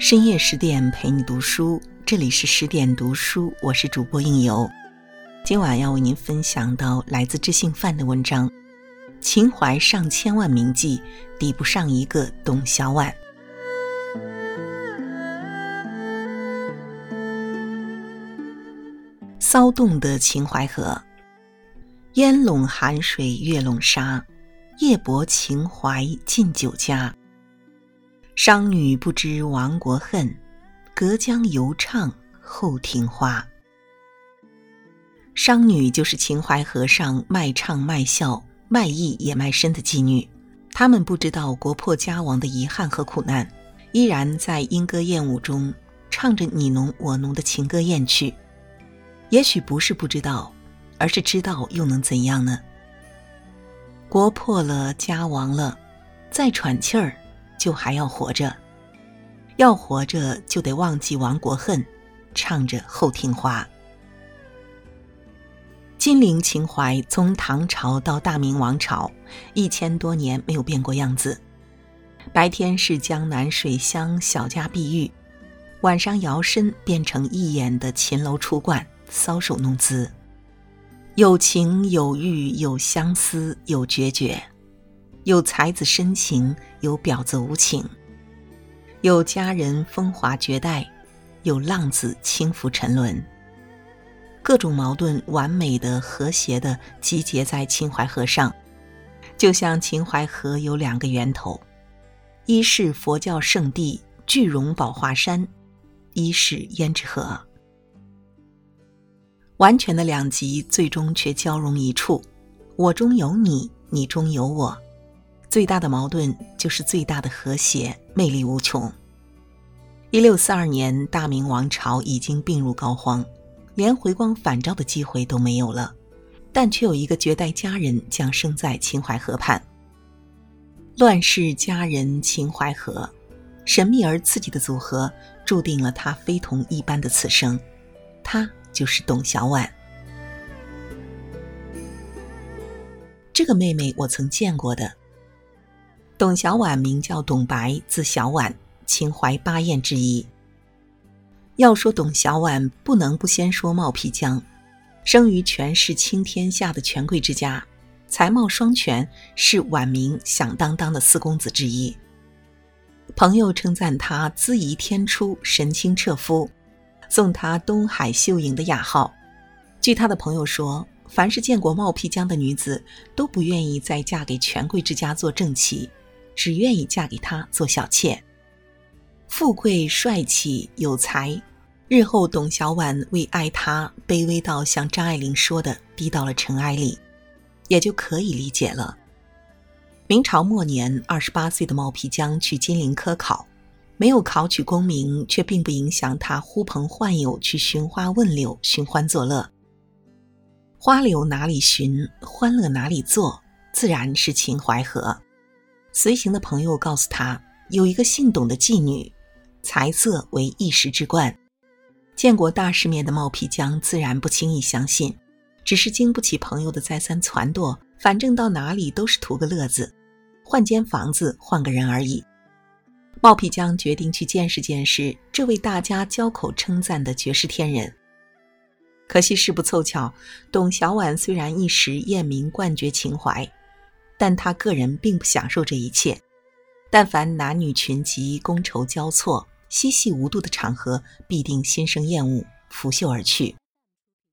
深夜十点陪你读书，这里是十点读书，我是主播应由。今晚要为您分享到来自知性范的文章：情怀上千万名妓，抵不上一个董小宛。骚动的秦淮河，烟笼寒水月笼沙，夜泊秦淮近酒家。商女不知亡国恨，隔江犹唱后庭花。商女就是秦淮河上卖唱卖笑、卖艺也卖身的妓女，她们不知道国破家亡的遗憾和苦难，依然在莺歌燕舞中唱着你侬我侬的情歌艳曲。也许不是不知道，而是知道又能怎样呢？国破了，家亡了，再喘气儿。就还要活着，要活着就得忘记亡国恨，唱着《后庭花》。金陵情怀从唐朝到大明王朝，一千多年没有变过样子。白天是江南水乡小家碧玉，晚上摇身变成一眼的秦楼出冠，搔首弄姿。有情有欲有相思有决绝。有才子深情，有婊子无情；有佳人风华绝代，有浪子轻浮沉沦。各种矛盾完美的、和谐的集结在秦淮河上，就像秦淮河有两个源头：一是佛教圣地聚荣宝华山，一是胭脂河。完全的两极，最终却交融一处。我中有你，你中有我。最大的矛盾就是最大的和谐，魅力无穷。一六四二年，大明王朝已经病入膏肓，连回光返照的机会都没有了，但却有一个绝代佳人降生在秦淮河畔。乱世佳人秦淮河，神秘而刺激的组合，注定了她非同一般的此生。她就是董小宛。这个妹妹我曾见过的。董小宛名叫董白，字小宛，秦淮八艳之一。要说董小宛，不能不先说冒辟疆，生于权势倾天下的权贵之家，才貌双全，是晚明响当当的四公子之一。朋友称赞他姿仪天出，神清澈肤，送他“东海秀影”的雅号。据他的朋友说，凡是见过冒辟疆的女子，都不愿意再嫁给权贵之家做正妻。只愿意嫁给他做小妾。富贵帅气有才，日后董小宛为爱他卑微到像张爱玲说的低到了尘埃里，也就可以理解了。明朝末年，二十八岁的冒辟疆去金陵科考，没有考取功名，却并不影响他呼朋唤友去寻花问柳、寻欢作乐。花柳哪里寻，欢乐哪里做，自然是秦淮河。随行的朋友告诉他，有一个姓董的妓女，才色为一时之冠。见过大世面的冒辟疆自然不轻易相信，只是经不起朋友的再三撺掇，反正到哪里都是图个乐子，换间房子，换个人而已。冒辟疆决定去见识见识这位大家交口称赞的绝世天人。可惜事不凑巧，董小宛虽然一时艳名冠绝秦淮。但他个人并不享受这一切。但凡男女群集、觥筹交错、嬉戏无度的场合，必定心生厌恶，拂袖而去。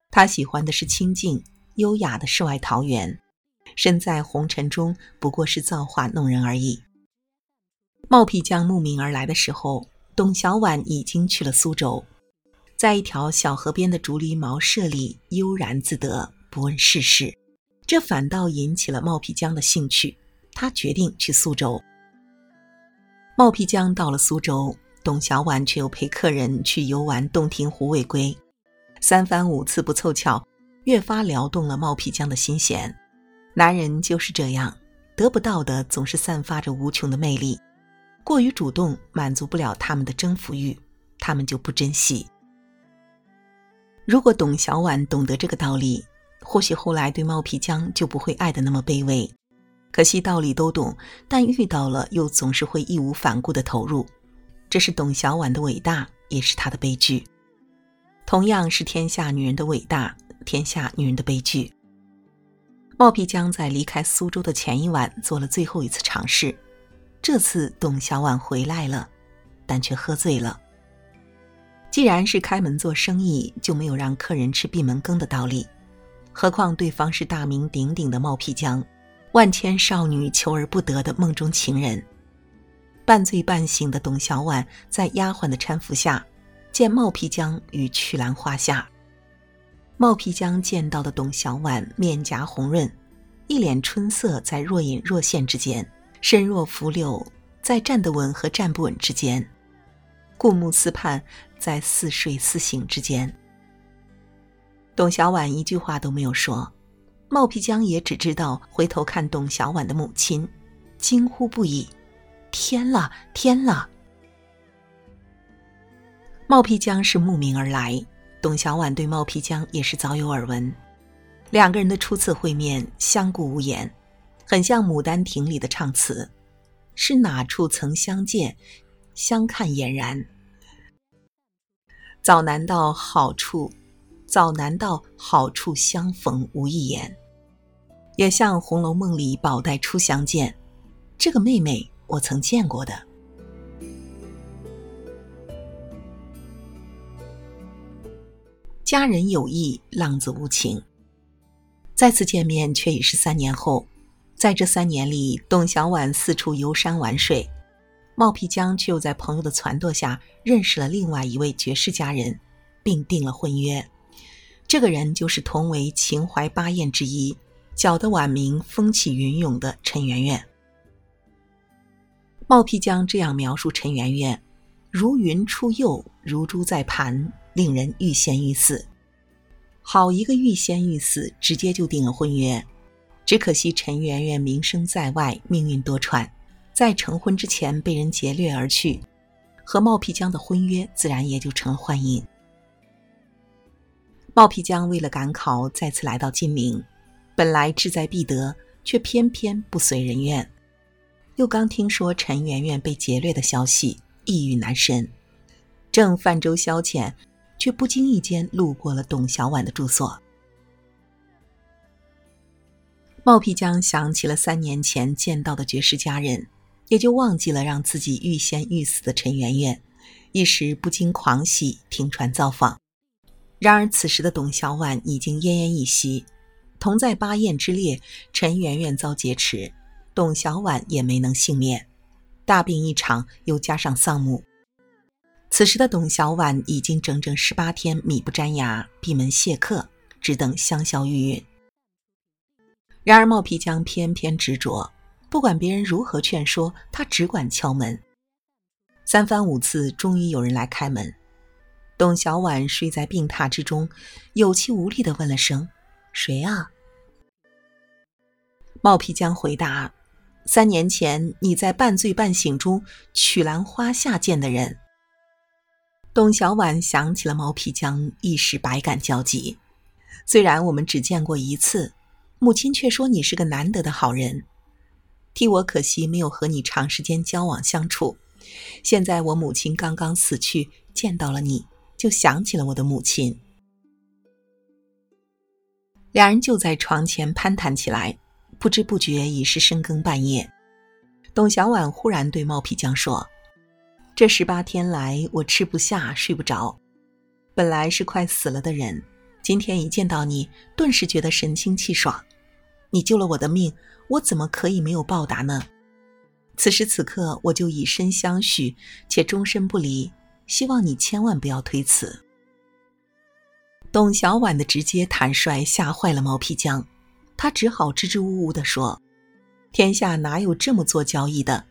他喜欢的是清静优雅的世外桃源，身在红尘中不过是造化弄人而已。冒辟疆慕名而来的时候，董小宛已经去了苏州，在一条小河边的竹篱茅舍里悠然自得，不问世事。这反倒引起了冒辟疆的兴趣，他决定去苏州。冒辟疆到了苏州，董小宛却又陪客人去游玩洞庭湖未归，三番五次不凑巧，越发撩动了冒辟疆的心弦。男人就是这样，得不到的总是散发着无穷的魅力，过于主动满足不了他们的征服欲，他们就不珍惜。如果董小宛懂得这个道理。或许后来对冒辟疆就不会爱得那么卑微，可惜道理都懂，但遇到了又总是会义无反顾的投入。这是董小宛的伟大，也是她的悲剧。同样是天下女人的伟大，天下女人的悲剧。冒辟疆在离开苏州的前一晚做了最后一次尝试，这次董小宛回来了，但却喝醉了。既然是开门做生意，就没有让客人吃闭门羹的道理。何况对方是大名鼎鼎的冒辟疆，万千少女求而不得的梦中情人。半醉半醒的董小宛在丫鬟的搀扶下，见冒辟疆于曲兰花下。冒辟疆见到的董小宛面颊红润，一脸春色在若隐若现之间，身若拂柳在站得稳和站不稳之间，顾目思盼在似睡似醒之间。董小宛一句话都没有说，冒辟疆也只知道回头看董小宛的母亲，惊呼不已：“天了，天了！”冒辟疆是慕名而来，董小宛对冒辟疆也是早有耳闻，两个人的初次会面相顾无言，很像《牡丹亭》里的唱词：“是哪处曾相见，相看俨然。早难到好处。”早难到好处相逢无一言，也像《红楼梦》里宝黛初相见，这个妹妹我曾见过的。佳人有意，浪子无情。再次见面却已是三年后，在这三年里，董小宛四处游山玩水，冒辟疆却又在朋友的撺掇下认识了另外一位绝世佳人，并订了婚约。这个人就是同为秦淮八艳之一、搅得晚明风起云涌的陈圆圆。冒辟疆这样描述陈圆圆：“如云出岫，如珠在盘，令人欲仙欲死。”好一个欲仙欲死，直接就定了婚约。只可惜陈圆圆名声在外，命运多舛，在成婚之前被人劫掠而去，和冒辟疆的婚约自然也就成了幻影。冒辟疆为了赶考，再次来到金陵，本来志在必得，却偏偏不随人愿。又刚听说陈圆圆被劫掠的消息，抑郁难伸，正泛舟消遣，却不经意间路过了董小宛的住所。冒辟疆想起了三年前见到的绝世佳人，也就忘记了让自己欲仙欲死的陈圆圆，一时不禁狂喜，停船造访。然而此时的董小宛已经奄奄一息，同在八宴之列，陈圆圆遭劫持，董小宛也没能幸免，大病一场，又加上丧母。此时的董小宛已经整整十八天米不沾牙，闭门谢客，只等香消玉殒。然而冒辟疆偏偏执着，不管别人如何劝说，他只管敲门。三番五次，终于有人来开门。董小宛睡在病榻之中，有气无力的问了声：“谁啊？”冒辟疆回答：“三年前你在半醉半醒中曲兰花下见的人。”董小宛想起了冒辟疆，一时百感交集。虽然我们只见过一次，母亲却说你是个难得的好人，替我可惜没有和你长时间交往相处。现在我母亲刚刚死去，见到了你。就想起了我的母亲，两人就在床前攀谈起来，不知不觉已是深更半夜。董小宛忽然对冒辟疆说：“这十八天来，我吃不下，睡不着，本来是快死了的人，今天一见到你，顿时觉得神清气爽。你救了我的命，我怎么可以没有报答呢？此时此刻，我就以身相许，且终身不离。”希望你千万不要推辞。董小宛的直接坦率吓坏了毛皮江，他只好支支吾吾地说：“天下哪有这么做交易的？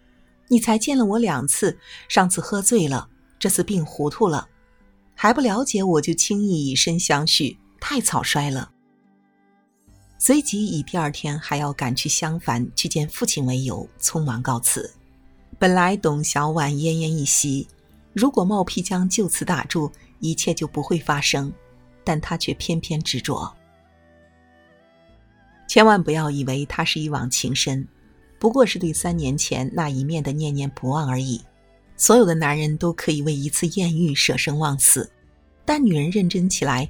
你才见了我两次，上次喝醉了，这次病糊涂了，还不了解我就轻易以身相许，太草率了。”随即以第二天还要赶去襄樊去见父亲为由，匆忙告辞。本来董小宛奄奄一息。如果冒辟疆就此打住，一切就不会发生，但他却偏偏执着。千万不要以为他是一往情深，不过是对三年前那一面的念念不忘而已。所有的男人都可以为一次艳遇舍生忘死，但女人认真起来，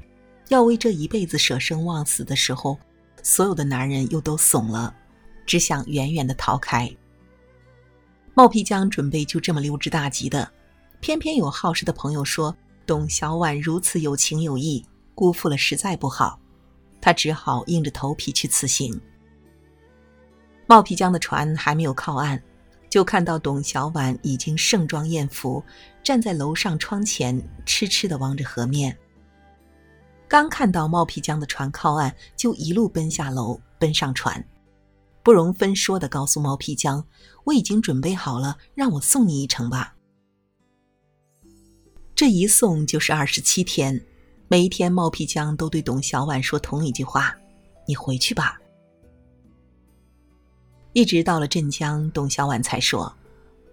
要为这一辈子舍生忘死的时候，所有的男人又都怂了，只想远远的逃开。冒皮江准备就这么溜之大吉的，偏偏有好事的朋友说董小宛如此有情有义，辜负了实在不好，他只好硬着头皮去辞行。冒皮江的船还没有靠岸。就看到董小宛已经盛装艳服，站在楼上窗前，痴痴地望着河面。刚看到冒皮江的船靠岸，就一路奔下楼，奔上船，不容分说地告诉冒皮江：“我已经准备好了，让我送你一程吧。”这一送就是二十七天，每一天冒皮江都对董小宛说同一句话：“你回去吧。”一直到了镇江，董小宛才说：“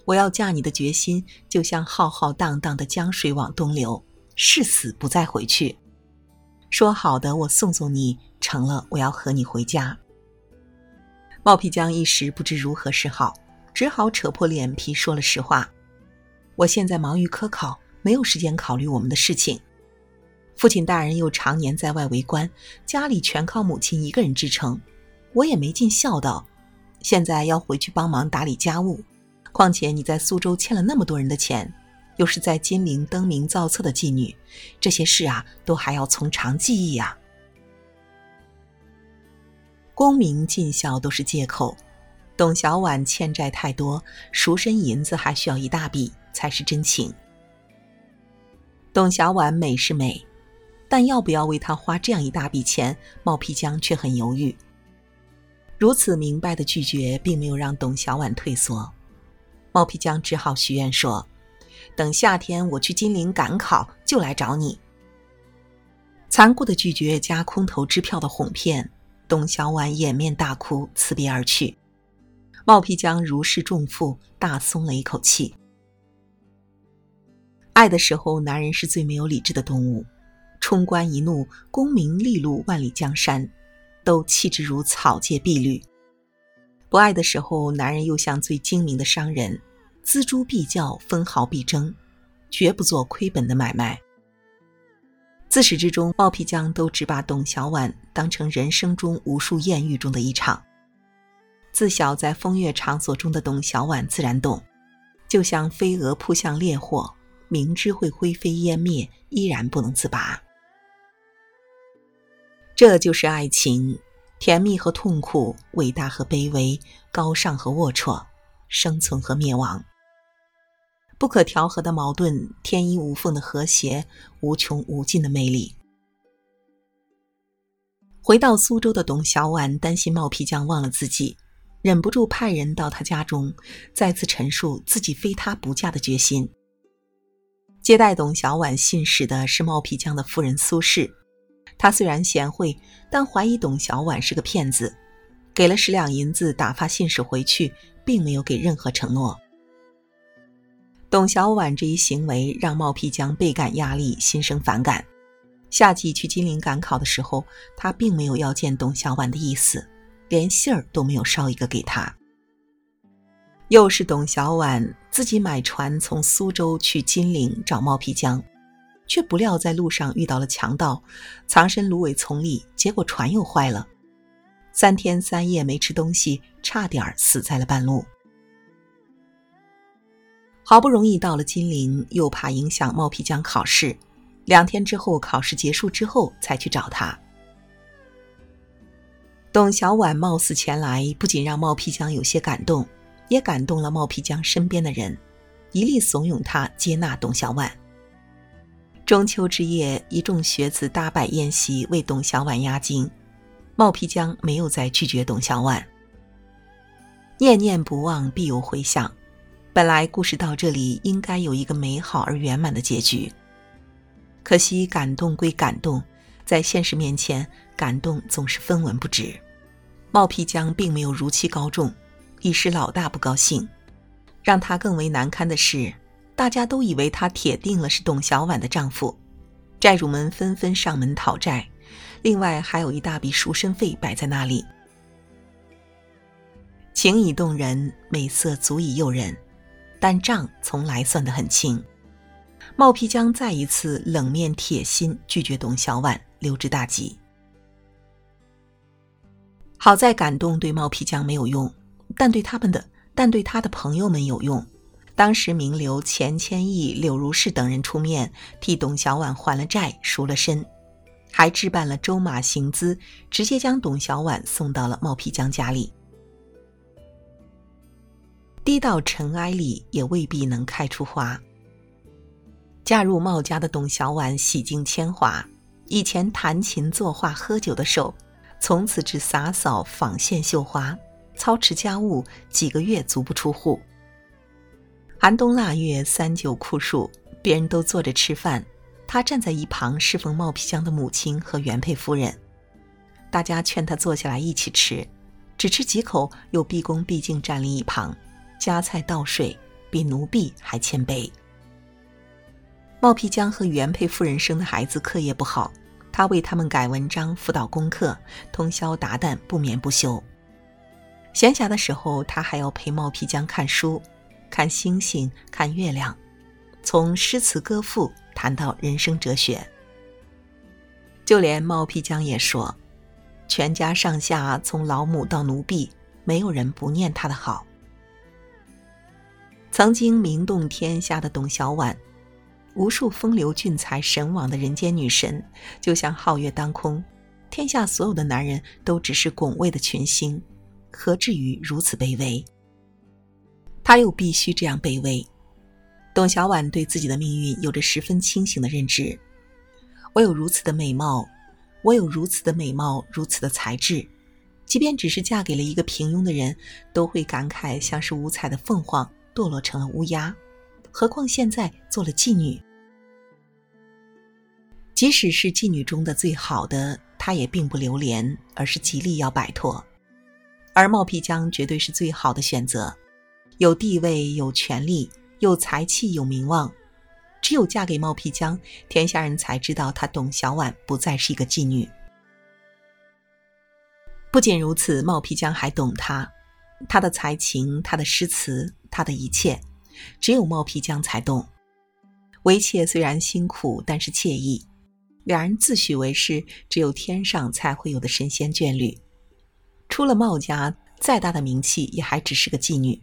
我要嫁你的决心，就像浩浩荡荡的江水往东流，誓死不再回去。说好的，我送送你，成了，我要和你回家。”冒皮江一时不知如何是好，只好扯破脸皮说了实话：“我现在忙于科考，没有时间考虑我们的事情。父亲大人又常年在外为官，家里全靠母亲一个人支撑，我也没尽孝道。”现在要回去帮忙打理家务，况且你在苏州欠了那么多人的钱，又是在金陵登名造册的妓女，这些事啊，都还要从长计议呀。功名尽孝都是借口，董小宛欠债太多，赎身银子还需要一大笔，才是真情。董小宛美是美，但要不要为她花这样一大笔钱，冒皮江却很犹豫。如此明白的拒绝，并没有让董小宛退缩。冒皮江只好许愿说：“等夏天我去金陵赶考，就来找你。”残酷的拒绝加空头支票的哄骗，董小宛掩面大哭，辞别而去。冒皮江如释重负，大松了一口气。爱的时候，男人是最没有理智的动物，冲冠一怒，功名利禄，万里江山。都弃之如草芥碧绿。不爱的时候，男人又像最精明的商人，锱铢必较，分毫必争，绝不做亏本的买卖。自始至终，冒皮匠都只把董小宛当成人生中无数艳遇中的一场。自小在风月场所中的董小宛自然懂，就像飞蛾扑向烈火，明知会灰飞烟灭，依然不能自拔。这就是爱情，甜蜜和痛苦，伟大和卑微，高尚和龌龊，生存和灭亡。不可调和的矛盾，天衣无缝的和谐，无穷无尽的魅力。回到苏州的董小宛担心冒皮匠忘了自己，忍不住派人到他家中，再次陈述自己非他不嫁的决心。接待董小宛信使的是冒皮匠的夫人苏氏。他虽然贤惠，但怀疑董小宛是个骗子，给了十两银子打发信使回去，并没有给任何承诺。董小宛这一行为让冒皮江倍感压力，心生反感。夏季去金陵赶考的时候，他并没有要见董小宛的意思，连信儿都没有捎一个给他。又是董小宛自己买船从苏州去金陵找冒皮江。却不料在路上遇到了强盗，藏身芦苇丛里，结果船又坏了，三天三夜没吃东西，差点死在了半路。好不容易到了金陵，又怕影响冒皮江考试，两天之后考试结束之后才去找他。董小宛冒死前来，不仅让冒皮江有些感动，也感动了冒皮江身边的人，一力怂恿他接纳董小宛。中秋之夜，一众学子大摆宴席为董小宛压惊。冒皮江没有再拒绝董小宛。念念不忘，必有回响。本来故事到这里应该有一个美好而圆满的结局，可惜感动归感动，在现实面前，感动总是分文不值。冒皮江并没有如期高中，一时老大不高兴。让他更为难堪的是。大家都以为他铁定了是董小宛的丈夫，债主们纷纷上门讨债，另外还有一大笔赎身费摆在那里。情已动人，美色足以诱人，但账从来算得很清。冒皮江再一次冷面铁心拒绝董小宛，溜之大吉。好在感动对冒皮江没有用，但对他们的，但对他的朋友们有用。当时名流钱谦益、柳如是等人出面替董小宛还了债、赎了身，还置办了周马行资，直接将董小宛送到了冒皮江家里。滴到尘埃里，也未必能开出花。嫁入茂家的董小宛洗尽铅华，以前弹琴作画喝酒的手，从此只洒扫纺线绣花，操持家务几个月足不出户。寒冬腊月，三九酷暑，别人都坐着吃饭，他站在一旁侍奉冒皮江的母亲和原配夫人。大家劝他坐下来一起吃，只吃几口，又毕恭毕敬站立一旁。夹菜倒水，比奴婢还谦卑。冒皮江和原配夫人生的孩子课业不好，他为他们改文章、辅导功课，通宵达旦，不眠不休。闲暇的时候，他还要陪冒皮江看书，看星星，看月亮，从诗词歌赋谈到人生哲学。就连冒皮江也说，全家上下从老母到奴婢，没有人不念他的好。曾经名动天下的董小宛，无数风流俊才神往的人间女神，就像皓月当空，天下所有的男人都只是拱卫的群星，何至于如此卑微？他又必须这样卑微。董小宛对自己的命运有着十分清醒的认知。我有如此的美貌，我有如此的美貌，如此的才智，即便只是嫁给了一个平庸的人，都会感慨像是五彩的凤凰。堕落成了乌鸦，何况现在做了妓女。即使是妓女中的最好的，她也并不留恋，而是极力要摆脱。而冒皮江绝对是最好的选择，有地位、有权利、有才气、有名望。只有嫁给冒皮江，天下人才知道她董小宛不再是一个妓女。不仅如此，冒皮江还懂她。她的才情，她的诗词，她的一切，只有冒皮江才懂。为妾虽然辛苦，但是惬意。两人自诩为是只有天上才会有的神仙眷侣。出了茂家，再大的名气也还只是个妓女。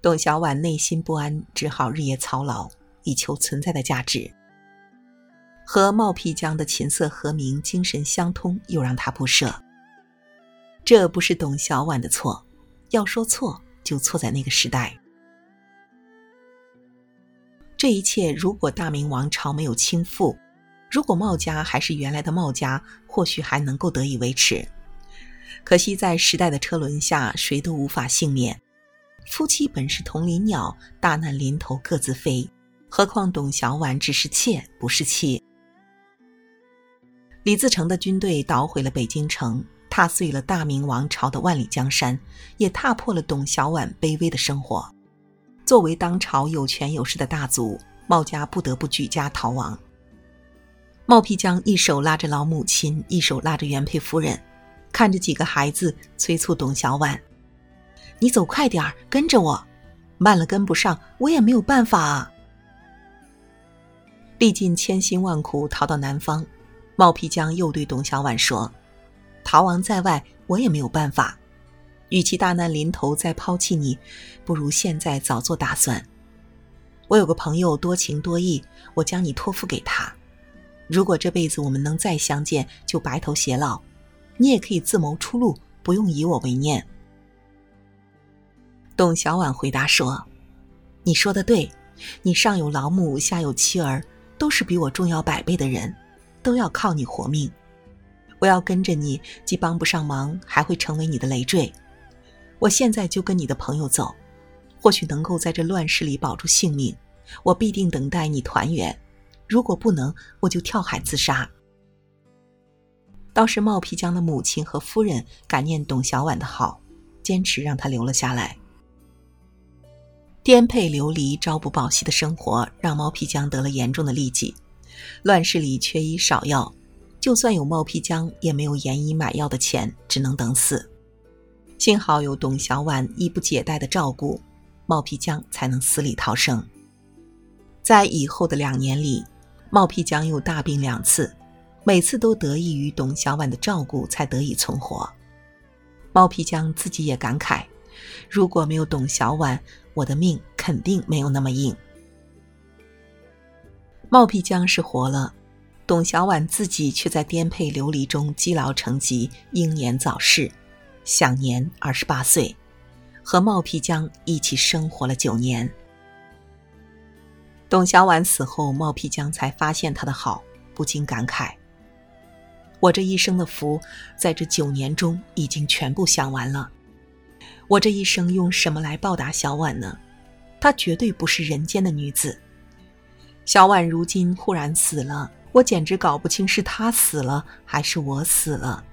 董小宛内心不安，只好日夜操劳，以求存在的价值。和冒辟疆的琴瑟和鸣，精神相通，又让他不舍。这不是董小宛的错。要说错，就错在那个时代。这一切，如果大明王朝没有倾覆，如果茂家还是原来的茂家，或许还能够得以维持。可惜在时代的车轮下，谁都无法幸免。夫妻本是同林鸟，大难临头各自飞。何况董小宛只是妾，不是妻。李自成的军队捣毁了北京城。踏碎了大明王朝的万里江山，也踏破了董小宛卑微的生活。作为当朝有权有势的大族，茂家不得不举家逃亡。茂辟江一手拉着老母亲，一手拉着原配夫人，看着几个孩子，催促董小宛：“你走快点儿，跟着我，慢了跟不上，我也没有办法啊。”历尽千辛万苦逃到南方，茂皮江又对董小宛说。逃亡在外，我也没有办法。与其大难临头再抛弃你，不如现在早做打算。我有个朋友多情多义，我将你托付给他。如果这辈子我们能再相见，就白头偕老。你也可以自谋出路，不用以我为念。董小宛回答说：“你说的对，你上有老母，下有妻儿，都是比我重要百倍的人，都要靠你活命。”我要跟着你，既帮不上忙，还会成为你的累赘。我现在就跟你的朋友走，或许能够在这乱世里保住性命。我必定等待你团圆。如果不能，我就跳海自杀。倒是冒皮江的母亲和夫人感念董小宛的好，坚持让她留了下来。颠沛流离、朝不保夕的生活，让冒皮江得了严重的痢疾。乱世里缺医少药。就算有冒皮江，也没有盐医买药的钱，只能等死。幸好有董小宛衣不解带的照顾，冒辟疆才能死里逃生。在以后的两年里，冒辟疆又大病两次，每次都得益于董小宛的照顾才得以存活。冒辟疆自己也感慨：“如果没有董小宛，我的命肯定没有那么硬。”冒辟疆是活了，董小宛自己却在颠沛流离中积劳成疾，英年早逝，享年二十八岁，和冒辟疆一起生活了九年。董小宛死后，冒辟疆才发现他的好，不禁感慨：“我这一生的福，在这九年中已经全部享完了。我这一生用什么来报答小婉呢？她绝对不是人间的女子。小婉如今忽然死了，我简直搞不清是她死了还是我死了。”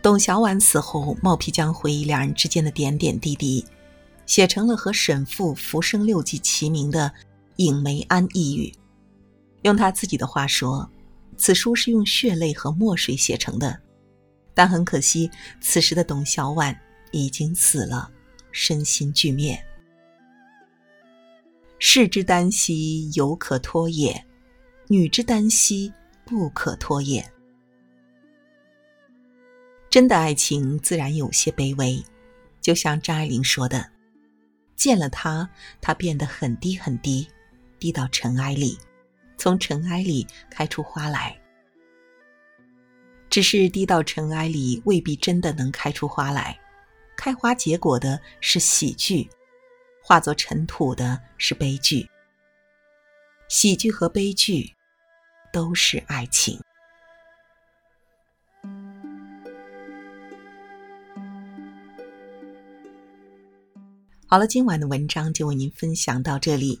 董小宛死后，冒辟疆回忆两人之间的点点滴滴。写成了和沈复《浮生六记》齐名的《影梅庵异语》。用他自己的话说，此书是用血泪和墨水写成的。但很可惜，此时的董小宛已经死了，身心俱灭。士之耽兮犹可脱也，女之耽兮不可脱也。真的爱情自然有些卑微，就像张爱玲说的。见了他，他变得很低很低，低到尘埃里，从尘埃里开出花来。只是低到尘埃里，未必真的能开出花来。开花结果的是喜剧，化作尘土的是悲剧。喜剧和悲剧，都是爱情。好了，今晚的文章就为您分享到这里。